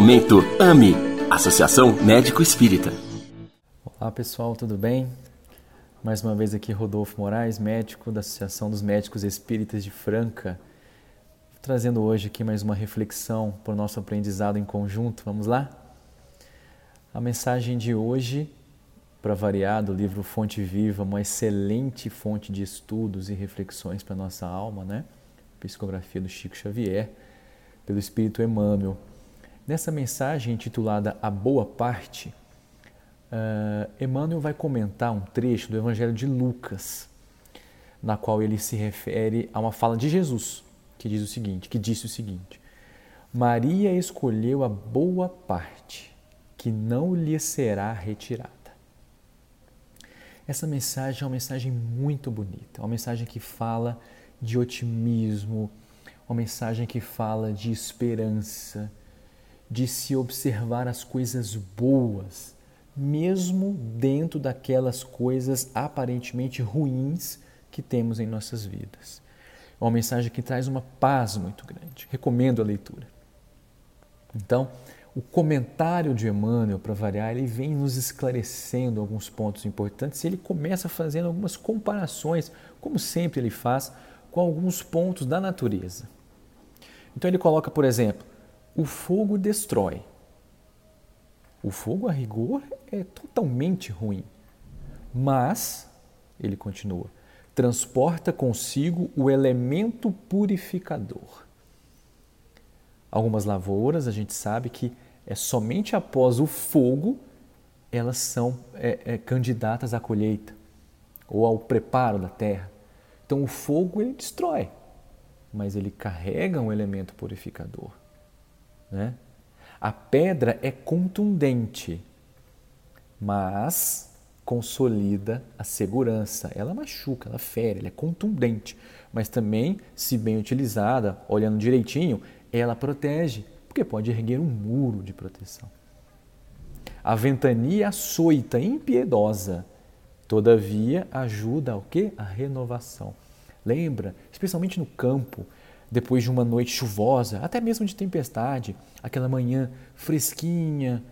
Momento AME Associação Médico Espírita. Olá pessoal, tudo bem? Mais uma vez aqui Rodolfo Moraes, médico da Associação dos Médicos Espíritas de Franca, trazendo hoje aqui mais uma reflexão para o nosso aprendizado em conjunto. Vamos lá? A mensagem de hoje, para variar, do livro Fonte Viva, uma excelente fonte de estudos e reflexões para a nossa alma, né? Psicografia do Chico Xavier, pelo Espírito Emmanuel. Nessa mensagem intitulada A Boa Parte, uh, Emmanuel vai comentar um trecho do Evangelho de Lucas, na qual ele se refere a uma fala de Jesus, que diz o seguinte, que disse o seguinte: Maria escolheu a boa parte, que não lhe será retirada. Essa mensagem é uma mensagem muito bonita, uma mensagem que fala de otimismo, uma mensagem que fala de esperança, de se observar as coisas boas, mesmo dentro daquelas coisas aparentemente ruins que temos em nossas vidas. É uma mensagem que traz uma paz muito grande. Recomendo a leitura. Então, o comentário de Emmanuel, para variar, ele vem nos esclarecendo alguns pontos importantes e ele começa fazendo algumas comparações, como sempre ele faz, com alguns pontos da natureza. Então ele coloca, por exemplo, o fogo destrói. O fogo, a rigor, é totalmente ruim. Mas, ele continua, transporta consigo o elemento purificador. Algumas lavouras, a gente sabe que é somente após o fogo elas são é, é, candidatas à colheita ou ao preparo da terra. Então o fogo ele destrói, mas ele carrega um elemento purificador. Né? A pedra é contundente, mas consolida a segurança. Ela machuca, ela fere, ela é contundente, mas também, se bem utilizada, olhando direitinho, ela protege, porque pode erguer um muro de proteção. A ventania açoita, impiedosa, todavia ajuda ao que? A renovação. Lembra, especialmente no campo, depois de uma noite chuvosa, até mesmo de tempestade, aquela manhã fresquinha,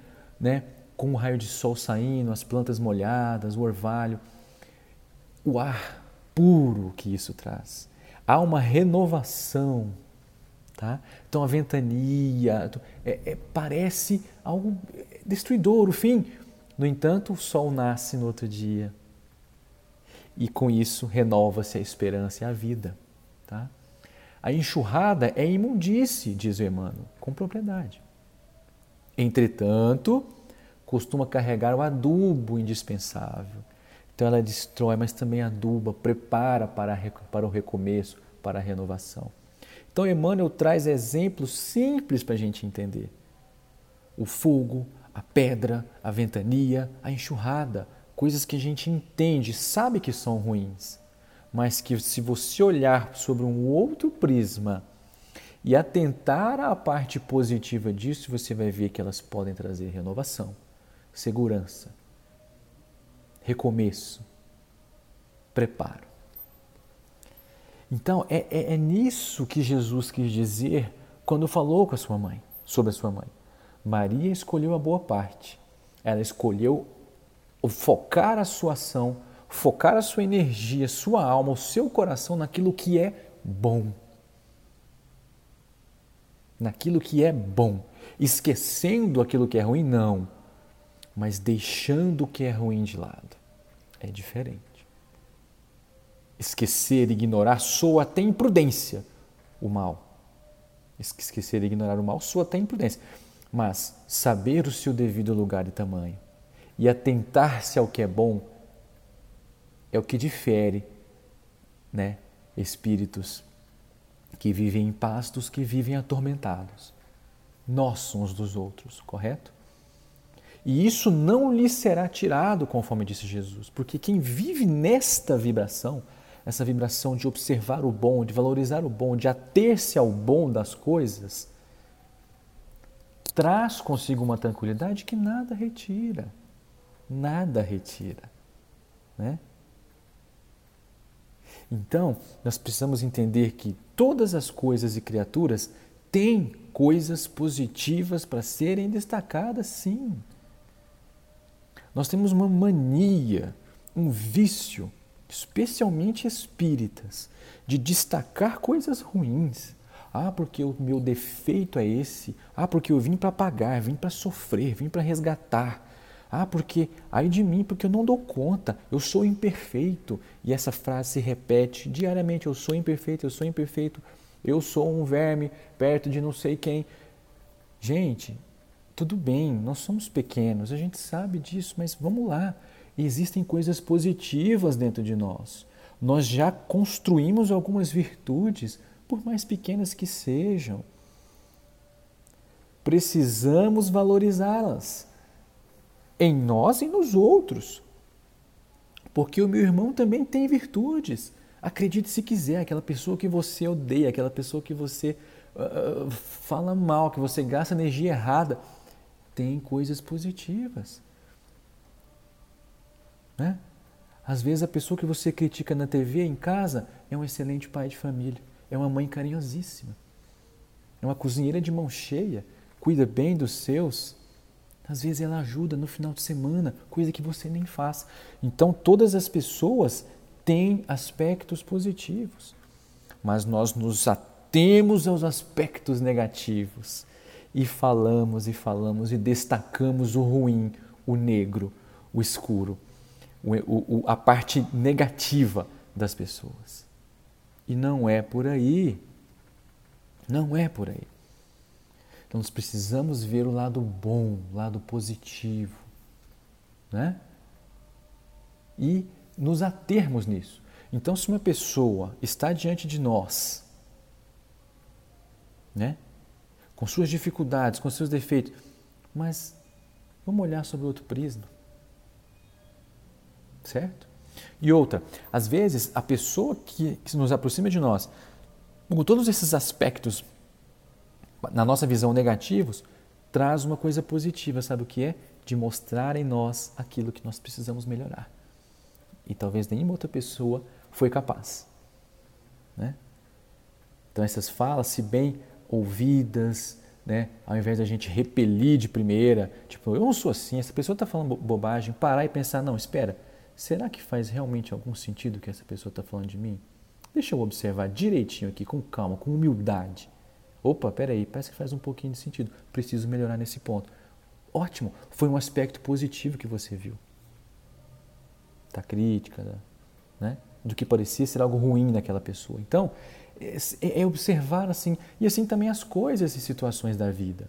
né, com o raio de sol saindo, as plantas molhadas, o orvalho, o ar puro que isso traz. Há uma renovação, tá? Então a ventania é, é, parece algo destruidor, o fim. No entanto, o sol nasce no outro dia e com isso renova-se a esperança e a vida, tá? A enxurrada é imundície, diz o Emmanuel, com propriedade. Entretanto, costuma carregar o adubo indispensável. Então ela destrói, mas também aduba, prepara para, para o recomeço, para a renovação. Então Emmanuel traz exemplos simples para a gente entender. O fogo, a pedra, a ventania, a enxurrada, coisas que a gente entende, sabe que são ruins mas que se você olhar sobre um outro prisma e atentar à parte positiva disso, você vai ver que elas podem trazer renovação, segurança, recomeço, preparo. Então, é, é, é, nisso que Jesus quis dizer quando falou com a sua mãe, sobre a sua mãe. Maria escolheu a boa parte. Ela escolheu focar a sua ação focar a sua energia, sua alma, o seu coração naquilo que é bom. Naquilo que é bom. Esquecendo aquilo que é ruim, não. Mas deixando o que é ruim de lado. É diferente. Esquecer, ignorar, soa até imprudência o mal. Esquecer, ignorar o mal soa até imprudência. Mas saber o seu devido lugar e tamanho e atentar-se ao que é bom é o que difere né, espíritos que vivem em paz dos que vivem atormentados. Nós uns dos outros, correto? E isso não lhe será tirado, conforme disse Jesus, porque quem vive nesta vibração, essa vibração de observar o bom, de valorizar o bom, de ater-se ao bom das coisas, traz consigo uma tranquilidade que nada retira. Nada retira. Né? Então, nós precisamos entender que todas as coisas e criaturas têm coisas positivas para serem destacadas, sim. Nós temos uma mania, um vício, especialmente espíritas, de destacar coisas ruins. Ah, porque o meu defeito é esse. Ah, porque eu vim para pagar, vim para sofrer, vim para resgatar. Ah, porque ai de mim, porque eu não dou conta, eu sou imperfeito. E essa frase se repete diariamente: eu sou imperfeito, eu sou imperfeito, eu sou um verme perto de não sei quem. Gente, tudo bem, nós somos pequenos, a gente sabe disso, mas vamos lá. Existem coisas positivas dentro de nós. Nós já construímos algumas virtudes, por mais pequenas que sejam. Precisamos valorizá-las em nós e nos outros. Porque o meu irmão também tem virtudes. Acredite se quiser, aquela pessoa que você odeia, aquela pessoa que você uh, fala mal, que você gasta energia errada tem coisas positivas. Né? Às vezes a pessoa que você critica na TV, em casa, é um excelente pai de família, é uma mãe carinhosíssima, é uma cozinheira de mão cheia, cuida bem dos seus. Às vezes ela ajuda no final de semana, coisa que você nem faz. Então todas as pessoas têm aspectos positivos, mas nós nos atemos aos aspectos negativos e falamos e falamos e destacamos o ruim, o negro, o escuro, o, o, a parte negativa das pessoas. E não é por aí. Não é por aí. Então nós precisamos ver o lado bom, o lado positivo, né? E nos atermos nisso. Então, se uma pessoa está diante de nós, né? com suas dificuldades, com seus defeitos. Mas vamos olhar sobre outro prisma. Certo? E outra, às vezes a pessoa que, que nos aproxima de nós, com todos esses aspectos, na nossa visão negativos, traz uma coisa positiva, sabe o que é? De mostrar em nós aquilo que nós precisamos melhorar. E talvez nenhuma outra pessoa foi capaz. Né? Então essas falas, se bem ouvidas, né? ao invés da gente repelir de primeira, tipo, eu não sou assim, essa pessoa está falando bobagem, parar e pensar, não, espera, será que faz realmente algum sentido o que essa pessoa está falando de mim? Deixa eu observar direitinho aqui, com calma, com humildade. Opa, peraí, parece que faz um pouquinho de sentido, preciso melhorar nesse ponto. Ótimo, foi um aspecto positivo que você viu. Da crítica, né? do que parecia ser algo ruim naquela pessoa. Então, é, é observar assim, e assim também as coisas e situações da vida.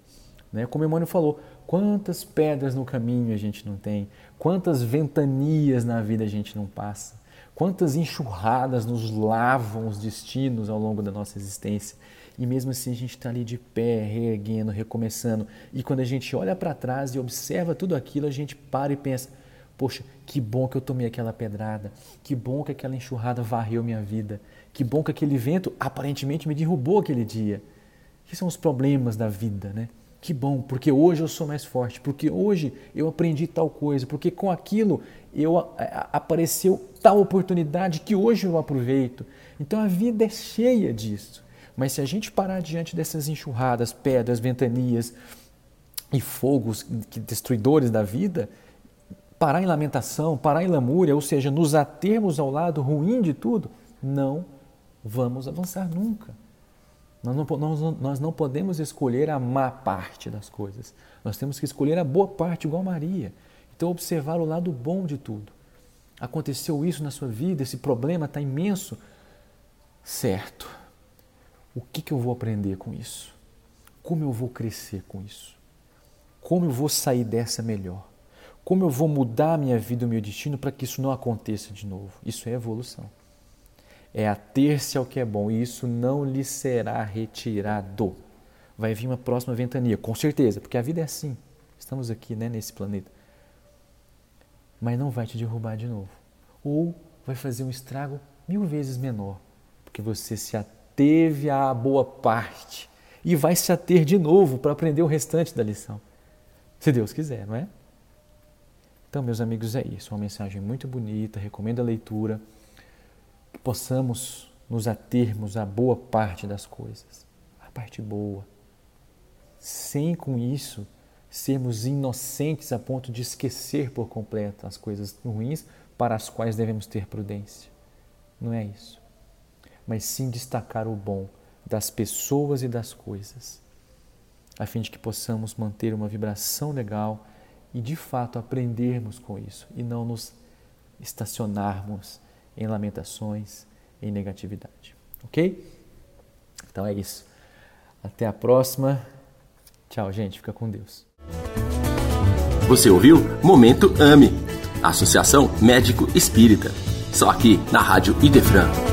Né? Como Emmanuel falou, quantas pedras no caminho a gente não tem, quantas ventanias na vida a gente não passa, quantas enxurradas nos lavam os destinos ao longo da nossa existência. E mesmo assim a gente está ali de pé, reerguendo, recomeçando. E quando a gente olha para trás e observa tudo aquilo, a gente para e pensa: Poxa, que bom que eu tomei aquela pedrada, que bom que aquela enxurrada varreu minha vida, que bom que aquele vento aparentemente me derrubou aquele dia. Que são os problemas da vida, né? Que bom, porque hoje eu sou mais forte, porque hoje eu aprendi tal coisa, porque com aquilo eu apareceu tal oportunidade que hoje eu aproveito. Então a vida é cheia disso. Mas se a gente parar diante dessas enxurradas, pedras, ventanias e fogos destruidores da vida, parar em lamentação, parar em lamúria, ou seja, nos atermos ao lado ruim de tudo, não vamos avançar nunca. Nós não, nós, nós não podemos escolher a má parte das coisas. Nós temos que escolher a boa parte, igual Maria. Então, observar o lado bom de tudo. Aconteceu isso na sua vida, esse problema está imenso. Certo. O que, que eu vou aprender com isso? Como eu vou crescer com isso? Como eu vou sair dessa melhor? Como eu vou mudar a minha vida, o meu destino para que isso não aconteça de novo? Isso é evolução é ater-se ao que é bom e isso não lhe será retirado. Vai vir uma próxima ventania, com certeza, porque a vida é assim. Estamos aqui né, nesse planeta. Mas não vai te derrubar de novo. Ou vai fazer um estrago mil vezes menor, porque você se ateve à boa parte e vai se ater de novo para aprender o restante da lição. Se Deus quiser, não é? Então, meus amigos, é isso. Uma mensagem muito bonita, recomendo a leitura que possamos nos atermos à boa parte das coisas, a parte boa, sem com isso sermos inocentes a ponto de esquecer por completo as coisas ruins para as quais devemos ter prudência. Não é isso. Mas sim destacar o bom das pessoas e das coisas, a fim de que possamos manter uma vibração legal e de fato aprendermos com isso e não nos estacionarmos em lamentações, em negatividade. Ok? Então é isso. Até a próxima. Tchau, gente. Fica com Deus. Você ouviu Momento AME, Associação Médico Espírita. Só aqui na Rádio Idefran.